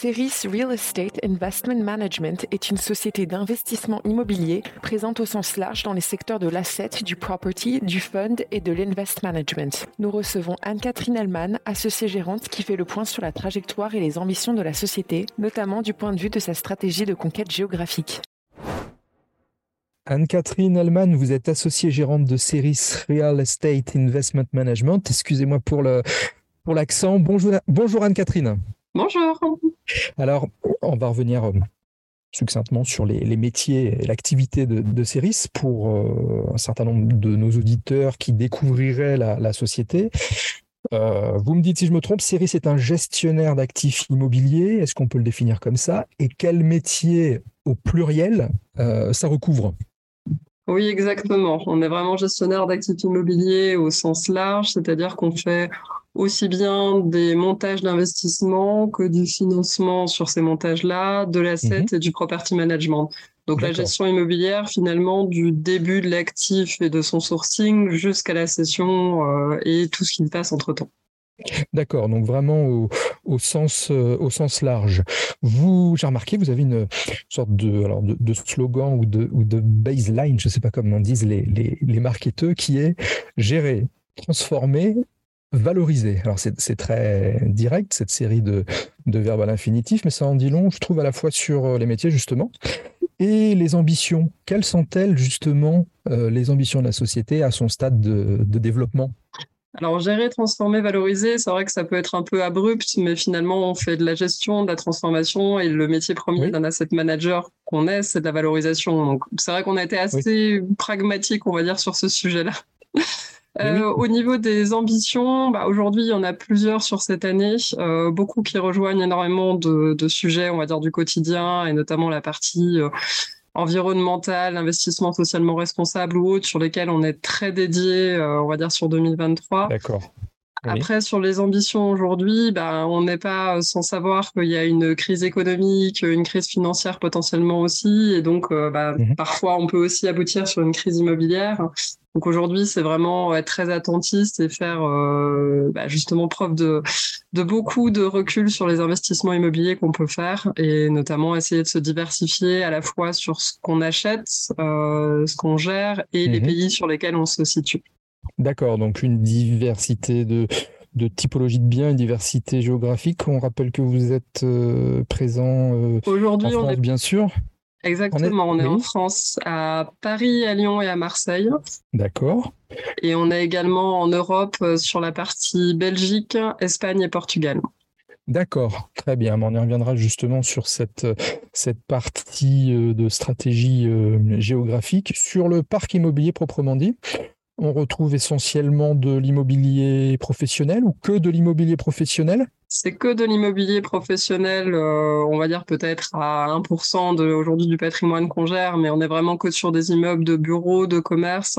Ceris Real Estate Investment Management est une société d'investissement immobilier présente au sens large dans les secteurs de l'asset, du property, du fund et de l'invest management. Nous recevons Anne-Catherine Hellman, associée gérante, qui fait le point sur la trajectoire et les ambitions de la société, notamment du point de vue de sa stratégie de conquête géographique. Anne-Catherine Hellman, vous êtes associée gérante de Ceris Real Estate Investment Management. Excusez-moi pour l'accent. Bonjour, bonjour Anne-Catherine. Bonjour. Alors, on va revenir euh, succinctement sur les, métiers et l'activité de, de Ceris pour euh, un certain nombre de nos auditeurs qui découvriraient la, société. Euh, vous me dites si je me trompe, Ceris est un gestionnaire d'actifs immobiliers. Est-ce qu'on peut le définir comme ça? Et quel métier au pluriel ça recouvre? Oui, exactement. On est vraiment gestionnaire d'actifs immobiliers au sens large, c'est-à-dire qu'on fait aussi bien des montages d'investissement que du financement sur ces montages-là, de l'asset mhm. et du property management. Donc la gestion immobilière, finalement, du début de l'actif et de son sourcing jusqu'à la cession euh, et tout ce qui passe entre-temps. D'accord, donc vraiment au, sens, euh, au sens large. Vous, j'ai remarqué, vous avez une sorte de, alors de, slogan ou de, ou de baseline, je ne sais pas comment disent les, les, les marketeurs, qui est gérer, transformer valoriser. Alors c'est très direct cette série de, de verbes à l'infinitif, mais ça en dit long, je trouve, à la fois sur euh, les métiers justement et les ambitions. Quelles sont-elles justement euh, les ambitions de la société à son stade de, développement? Alors, gérer, transformer, valoriser, c'est vrai que ça peut être un peu abrupt, mais finalement, on fait de la gestion, de la transformation, et le métier premier d'un asset manager qu'on est, c'est de la valorisation. Donc, c'est vrai qu'on a été assez pragmatique, on va dire, sur ce sujet-là. Euh, au niveau des ambitions, bah, aujourd'hui, il y en a plusieurs sur cette année, euh, beaucoup qui rejoignent énormément de, de, sujets, on va dire, du quotidien, et notamment la partie euh, environnementale, investissement socialement responsable ou autre, sur lesquels on est très dédié, on va dire, sur 2023. D'accord. Après, sur les ambitions aujourd'hui, bah, on n'est pas sans savoir qu'il y a une crise économique, une crise financière potentiellement aussi, et donc euh, bah, mhm. parfois on peut aussi aboutir sur une crise immobilière. Donc aujourd'hui, c'est vraiment être très attentiste et faire euh, bah, justement preuve de, de beaucoup de recul sur les investissements immobiliers qu'on peut faire, et notamment essayer de se diversifier à la fois sur ce qu'on achète, euh, ce qu'on gère et les mhm. pays sur lesquels on se situe. D'accord, donc une diversité de, de typologies de biens, une diversité géographique. On rappelle que vous êtes euh, présent euh, aujourd'hui, on est bien sûr. Exactement, on est, en France, à Paris, à Lyon et à Marseille. D'accord. Et on est également en Europe euh, sur la partie Belgique, Espagne et Portugal. D'accord, très bien. On y reviendra justement sur cette, cette partie de stratégie géographique. Sur le parc immobilier proprement dit, on retrouve essentiellement de l'immobilier professionnel ou que de l'immobilier professionnel? C'est que de l'immobilier professionnel, euh, on va dire peut-être à 1% de aujourd'hui du patrimoine qu'on gère, mais on est vraiment que sur des immeubles de bureaux, de commerce,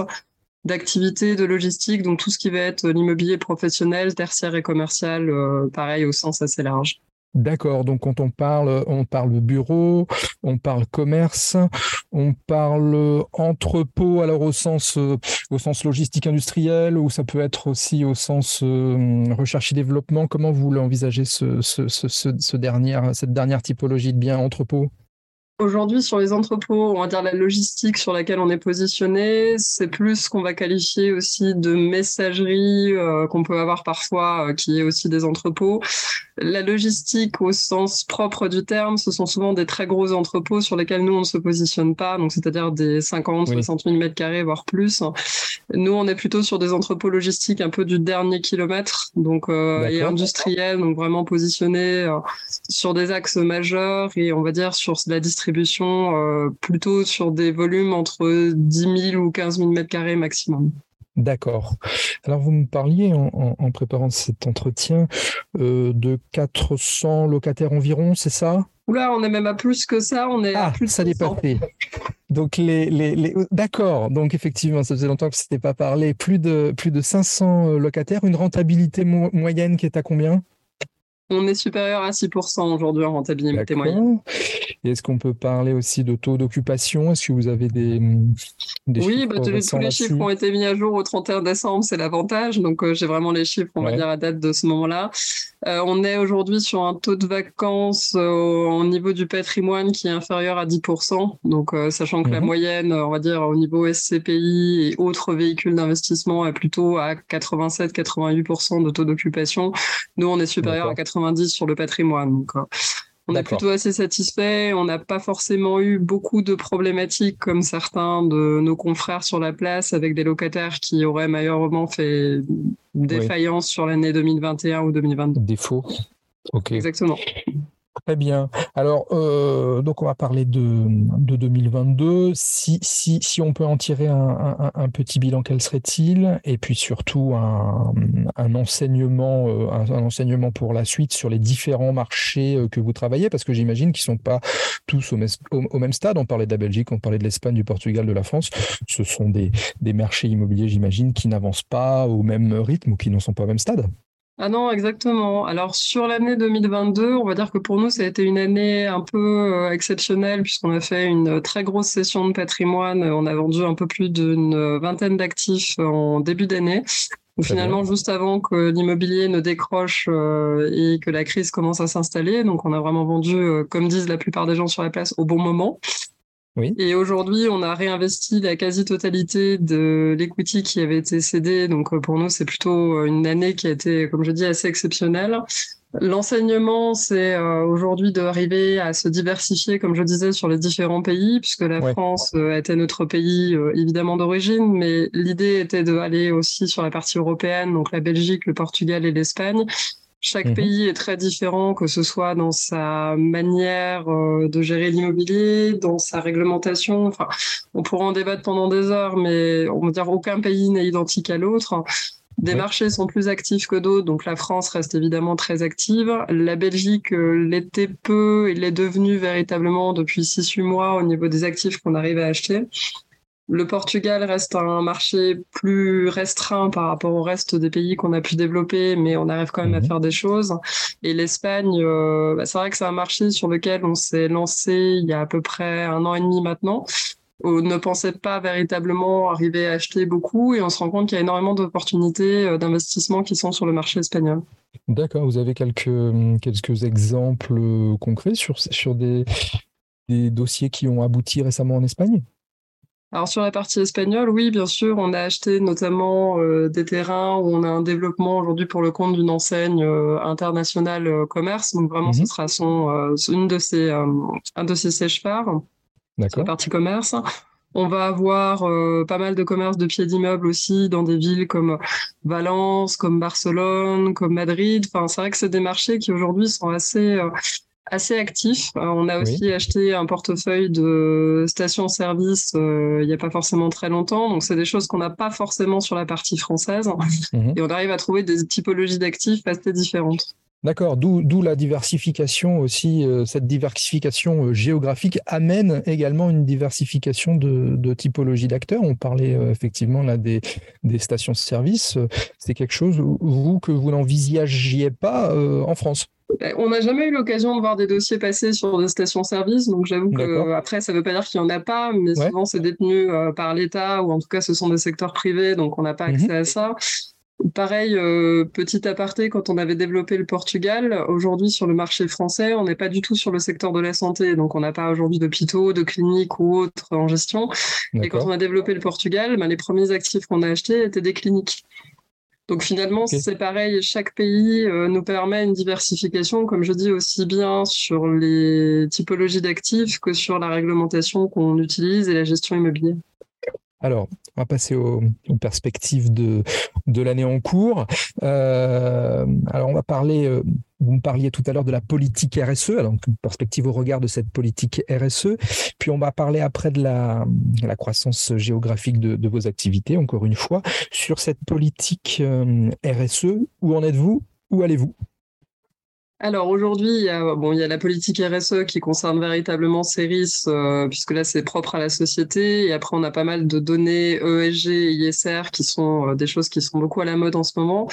d'activités, de logistique, donc tout ce qui va être l'immobilier professionnel, tertiaire et commercial, euh, pareil au sens assez large. D'accord, donc quand on parle, on parle bureau, on parle commerce, on parle entrepôt, alors au sens, euh, au sens logistique industriel, ou ça peut être aussi au sens euh, recherche et développement. Comment vous l'envisagez ce, cette dernière typologie de bien entrepôt Aujourd'hui, sur les entrepôts, on va dire la logistique sur laquelle on est positionné, c'est plus ce qu'on va qualifier aussi de messagerie euh, qu'on peut avoir parfois, qui est aussi des entrepôts. La logistique au sens propre du terme, ce sont souvent des très gros entrepôts sur lesquels nous, on ne se positionne pas, donc c'est-à-dire des 50, 60 000 mètres carrés, voire plus. Nous, on est plutôt sur des entrepôts logistiques un peu du dernier kilomètre, donc euh, et industriels, donc vraiment positionnés euh, sur des axes majeurs et on va dire sur la distribution euh, plutôt sur des volumes entre 10 000 ou 15 000 mètres carrés maximum. D'accord. Alors vous me parliez en, préparant cet entretien euh, de 400 locataires environ, c'est ça? Oula, on est même à plus que ça, on est ah, à plus ça dépassé. Donc les, les, d'accord, donc effectivement, ça faisait longtemps que ce n'était pas parlé. Plus de plus de 500 locataires, une rentabilité moyenne qui est à combien? On est supérieur à 6% aujourd'hui en rentabilité moyenne. Est-ce qu'on peut parler aussi de taux d'occupation? Est-ce que vous avez des, des oui, bah, tous, les, chiffres ont été mis à jour au 31 décembre, c'est l'avantage. Donc euh, j'ai vraiment les chiffres, on va dire, à date de ce moment-là. Euh, on est aujourd'hui sur un taux de vacances euh, au niveau du patrimoine qui est inférieur à 10%. Donc sachant que la mhm. moyenne, on va dire, au niveau SCPI et autres véhicules d'investissement est plutôt à 87-88% de taux d'occupation. Nous, on est supérieur à 90 sur le patrimoine. Donc, on est plutôt assez satisfait. On n'a pas forcément eu beaucoup de problématiques comme certains de nos confrères sur la place avec des locataires qui auraient malheureusement fait défaillance sur l'année 2021 ou 2022. Défaut. Ok. Exactement. Très bien. Alors, euh, donc on va parler de, de 2022. Si, si, si, on peut en tirer un, un, petit bilan, quel serait-il? Et puis surtout un, un enseignement, euh, un, enseignement pour la suite sur les différents marchés euh, que vous travaillez, parce que j'imagine qu'ils ne sont pas tous au, au, même stade. On parlait de la Belgique, on parlait de l'Espagne, du Portugal, de la France. Ce sont des, des marchés immobiliers, j'imagine, qui n'avancent pas au même rythme ou qui ne sont pas au même stade. Ah non, exactement. Alors sur l'année 2022, on va dire que pour nous, ça a été une année un peu euh, exceptionnelle puisqu'on a fait une très grosse session de patrimoine. On a vendu un peu plus d'une vingtaine d'actifs en début d'année. Finalement, juste avant que l'immobilier ne décroche euh, et que la crise commence à s'installer, donc on a vraiment vendu, euh, comme disent la plupart des gens sur la place, au bon moment. Et aujourd'hui, on a réinvesti la quasi-totalité de l'equity qui avait été cédé. Donc euh, pour nous, c'est plutôt euh, une année qui a été, comme je dis, assez exceptionnelle. L'enseignement, c'est euh, aujourd'hui d'arriver à se diversifier, comme je disais, sur les différents pays, puisque la France était notre pays évidemment d'origine, mais l'idée était d'aller aussi sur la partie européenne, donc la Belgique, le Portugal et l'Espagne, chaque mhm. pays est très différent, que ce soit dans sa manière euh, de gérer l'immobilier, dans sa réglementation. Enfin, on pourra en débattre pendant des heures, mais on va dire aucun pays n'est identique à l'autre. Des marchés sont plus actifs que d'autres, donc la France reste évidemment très active. La Belgique euh, l'était peu et l'est devenue véritablement depuis 6-8 mois au niveau des actifs qu'on arrive à acheter. Le Portugal reste un marché plus restreint par rapport au reste des pays qu'on a pu développer, mais on arrive quand même à mhm. faire des choses. Et l'Espagne, euh, bah, c'est vrai que c'est un marché sur lequel on s'est lancé il y a à peu près un an et demi maintenant. On ne pensait pas véritablement arriver à acheter beaucoup et on se rend compte qu'il y a énormément d'opportunités euh, d'investissement qui sont sur le marché espagnol. D'accord, vous avez quelques, quelques exemples concrets sur, sur des, des dossiers qui ont abouti récemment en Espagne? Alors sur la partie espagnole, oui, bien sûr, on a acheté notamment euh, des terrains où on a un développement aujourd'hui pour le compte d'une enseigne euh, internationale euh, commerce. Donc vraiment, ce mhm. sera son une de ses un de ses sèche-parts sur la partie commerce. On va avoir pas mal de commerces de pieds d'immeubles aussi dans des villes comme Valence, comme Barcelone, comme Madrid. Enfin, c'est vrai que c'est des marchés qui aujourd'hui sont assez assez actif. Euh, on a aussi acheté un portefeuille de stations-service euh, il n'y a pas forcément très longtemps. Donc, c'est des choses qu'on n'a pas forcément sur la partie française. Mhm. Et on arrive à trouver des typologies d'actifs assez différentes. D'accord, d'où la diversification aussi, euh, cette diversification géographique amène également une diversification de, de typologie d'acteurs. On parlait effectivement là des, des stations-service. C'est quelque chose, vous, que vous n'envisagiez pas en France on n'a jamais eu l'occasion de voir des dossiers passer sur des stations-service, donc j'avoue que après ça ne veut pas dire qu'il n'y en a pas, mais souvent c'est détenu euh, par l'État ou en tout cas ce sont des secteurs privés, donc on n'a pas mhm. accès à ça. Pareil, euh, petit aparté, quand on avait développé le Portugal, aujourd'hui sur le marché français, on n'est pas du tout sur le secteur de la santé, donc on n'a pas aujourd'hui d'hôpitaux, de cliniques ou autres en gestion. Et quand on a développé le Portugal, ben, les premiers actifs qu'on a achetés étaient des cliniques. Donc finalement, c'est pareil, chaque pays euh, nous permet une diversification, comme je dis, aussi bien sur les typologies d'actifs que sur la réglementation qu'on utilise et la gestion immobilière. Alors, on va passer aux, perspectives de, l'année en cours. Euh, alors, on va parler, euh, vous me parliez tout à l'heure de la politique RSE, alors une perspective au regard de cette politique RSE. Puis, on va parler après de la, croissance géographique de, de, vos activités, encore une fois. Sur cette politique euh, RSE, où en êtes-vous? Où allez-vous? Alors aujourd'hui, il y a bon, il y a la politique RSE qui concerne véritablement CERIS, euh, puisque là c'est propre à la société. Et après, on a pas mal de données ESG ISR qui sont euh, des choses qui sont beaucoup à la mode en ce moment.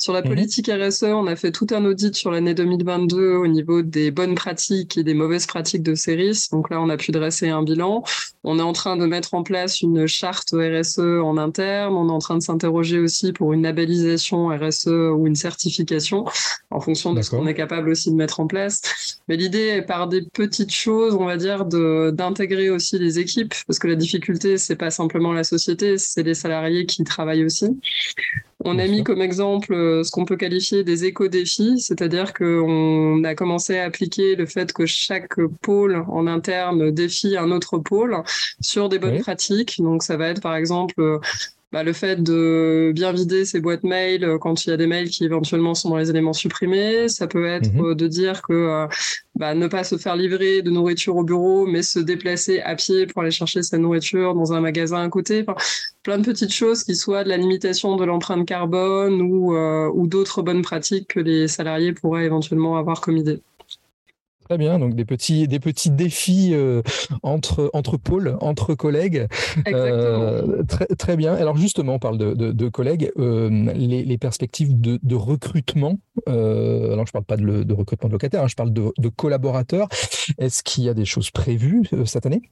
Sur la mhm. politique RSE, on a fait tout un audit sur l'année 2022 au niveau des bonnes pratiques et des mauvaises pratiques de CERIS. Donc là, on a pu dresser un bilan. On est en train de mettre en place une charte RSE en interne. On est en train de s'interroger aussi pour une labellisation RSE ou une certification en fonction de ce qu'on est capable aussi de mettre en place. Mais l'idée est par des petites choses, on va dire, d'intégrer aussi les équipes parce que la difficulté, c'est pas simplement la société, c'est les salariés qui travaillent aussi. On a mis comme exemple euh, ce qu'on peut qualifier des éco-défis, c'est-à-dire qu'on a commencé à appliquer le fait que chaque pôle en interne défie un autre pôle sur des bonnes pratiques. Donc ça va être par exemple bah, le fait de bien vider ses boîtes mail euh, quand il y a des mails qui éventuellement sont dans les éléments supprimés. Ça peut être mhm. euh, de dire que euh, bah, ne pas se faire livrer de nourriture au bureau, mais se déplacer à pied pour aller chercher sa nourriture dans un magasin à côté. Enfin, plein de petites choses qui soient de la limitation de l'empreinte carbone ou, ou d'autres bonnes pratiques que les salariés pourraient éventuellement avoir comme idée. Très bien, donc des petits, des petits défis euh, entre, entre pôles, entre collègues. Euh, très, très bien. Alors justement, on parle de, de, collègues, euh, les, les, perspectives de, de recrutement. alors je ne parle pas de, de recrutement de locataires, hein, je parle de, collaborateurs. Est-ce qu'il y a des choses prévues cette année?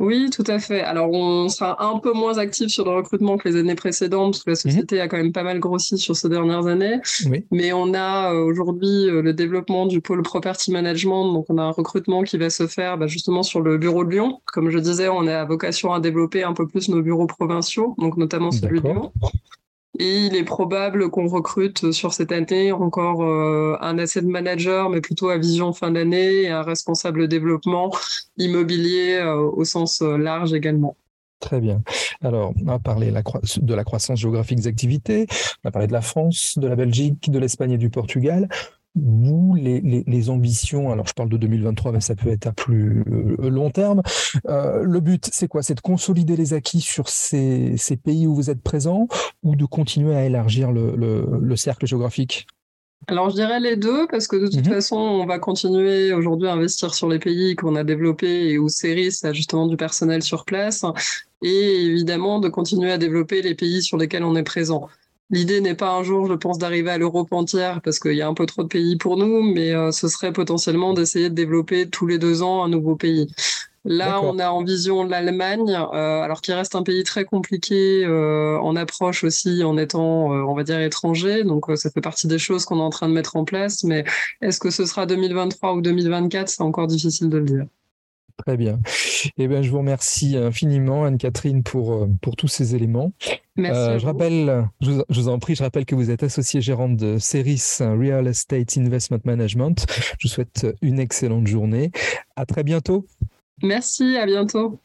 Oui, tout à fait. Alors, on sera un peu moins actif sur le recrutement que les années précédentes, parce que la mhm. société a quand même pas mal grossi sur ces dernières années. Mais on a euh, aujourd'hui euh, le développement du pôle property management. Donc, on a un recrutement qui va se faire bah, justement sur le bureau de Lyon. Comme je disais, on a vocation à développer un peu plus nos bureaux provinciaux, donc notamment celui de Lyon. Et il est probable qu'on recrute sur cette année encore euh, un asset manager, mais plutôt à vision fin d'année, et un responsable développement immobilier euh, au sens euh, large également. Très bien. Alors, on a parlé de la croissance géographique des activités, on a parlé de la France, de la Belgique, de l'Espagne et du Portugal vous, les, les, ambitions, alors je parle de 2023, mais ça peut être à plus euh, long terme, euh, le but, c'est quoi? C'est de consolider les acquis sur ces, ces, pays où vous êtes présent ou de continuer à élargir le, le, cercle géographique? Alors je dirais les deux parce que de toute mhm. façon on va continuer aujourd'hui à investir sur les pays qu'on a développés et où Ceris a justement du personnel sur place et évidemment de continuer à développer les pays sur lesquels on est présent. L'idée n'est pas un jour, je pense, d'arriver à l'Europe entière parce qu'il y a un peu trop de pays pour nous, mais euh, ce serait potentiellement d'essayer de développer tous les deux ans un nouveau pays. Là, on a en vision l'Allemagne, euh, alors qui reste un pays très compliqué euh, en approche aussi, en étant, on va dire, étranger. Donc, ça fait partie des choses qu'on est en train de mettre en place. Mais est-ce que ce sera 2023 ou 2024 C'est encore difficile de le dire. Très bien. Eh bien, je vous remercie infiniment, Anne-Catherine, pour, pour tous ces éléments. Merci. Euh, je rappelle, je vous, en prie, je rappelle que vous êtes associé gérante de Ceris Real Estate Investment Management. Je vous souhaite une excellente journée. À très bientôt. Merci, à bientôt.